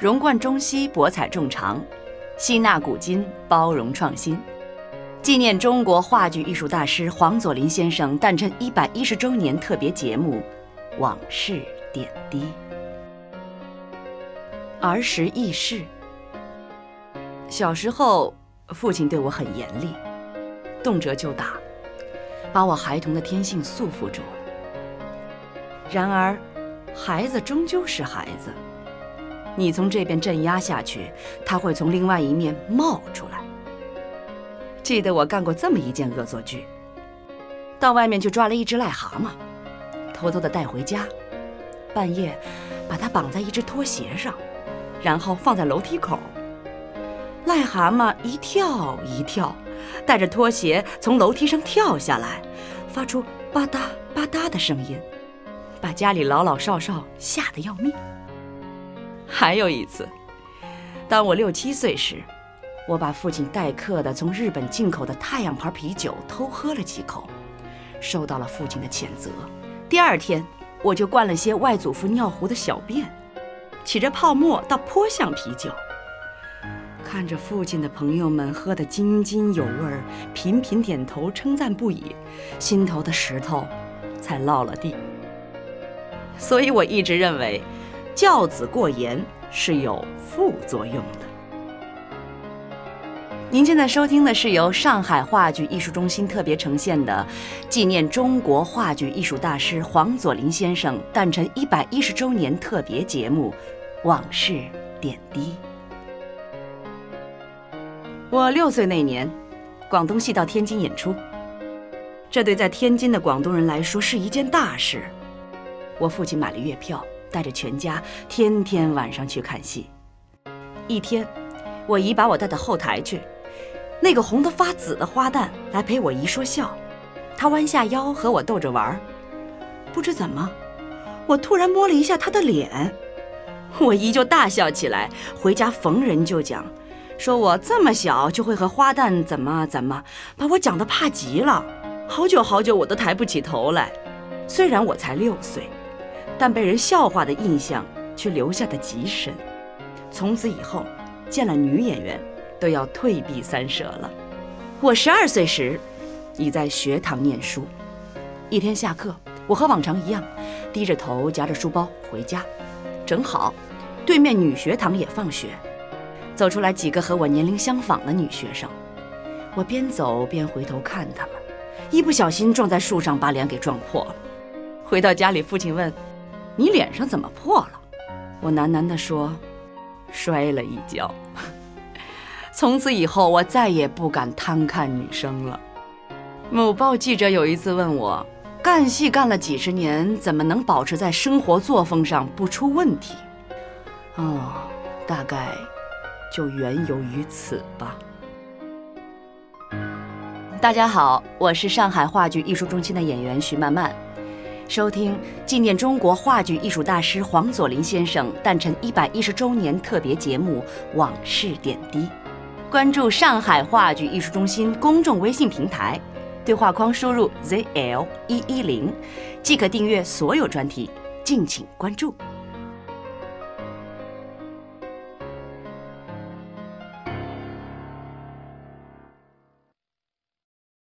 融贯中西，博采众长，吸纳古今，包容创新。纪念中国话剧艺术大师黄佐临先生诞辰一百一十周年特别节目《往事点滴》。儿时轶事：小时候，父亲对我很严厉，动辄就打，把我孩童的天性束缚住了。然而，孩子终究是孩子，你从这边镇压下去，他会从另外一面冒出来。记得我干过这么一件恶作剧：到外面去抓了一只癞蛤蟆，偷偷的带回家，半夜把它绑在一只拖鞋上，然后放在楼梯口。癞蛤蟆一跳一跳，带着拖鞋从楼梯上跳下来，发出吧嗒吧嗒的声音，把家里老老少少吓得要命。还有一次，当我六七岁时。我把父亲代客的从日本进口的太阳牌啤酒偷喝了几口，受到了父亲的谴责。第二天，我就灌了些外祖父尿壶的小便，起着泡沫到颇像啤酒。看着父亲的朋友们喝得津津有味，频频点头称赞不已，心头的石头才落了地。所以我一直认为，教子过严是有副作用的。您现在收听的是由上海话剧艺术中心特别呈现的纪念中国话剧艺术大师黄佐临先生诞辰一百一十周年特别节目《往事点滴》。我六岁那年，广东戏到天津演出，这对在天津的广东人来说是一件大事。我父亲买了月票，带着全家天天晚上去看戏。一天，我姨把我带到后台去。那个红得发紫的花旦来陪我姨说笑，他弯下腰和我逗着玩儿不知怎么，我突然摸了一下他的脸，我姨就大笑起来。回家逢人就讲，说我这么小就会和花旦怎么怎么，把我讲得怕极了。好久好久我都抬不起头来。虽然我才六岁，但被人笑话的印象却留下的极深。从此以后，见了女演员。都要退避三舍了。我十二岁时，已在学堂念书。一天下课，我和往常一样，低着头夹着书包回家。正好，对面女学堂也放学，走出来几个和我年龄相仿的女学生。我边走边回头看她们，一不小心撞在树上，把脸给撞破了。回到家里，父亲问：“你脸上怎么破了？”我喃喃地说：“摔了一跤。”从此以后，我再也不敢贪看女生了。某报记者有一次问我，干戏干了几十年，怎么能保持在生活作风上不出问题？哦，大概就缘由于此吧。大家好，我是上海话剧艺术中心的演员徐曼曼，收听纪念中国话剧艺术大师黄佐临先生诞辰一百一十周年特别节目《往事点滴》。关注上海话剧艺术中心公众微信平台，对话框输入 zl 一一零，即可订阅所有专题。敬请关注。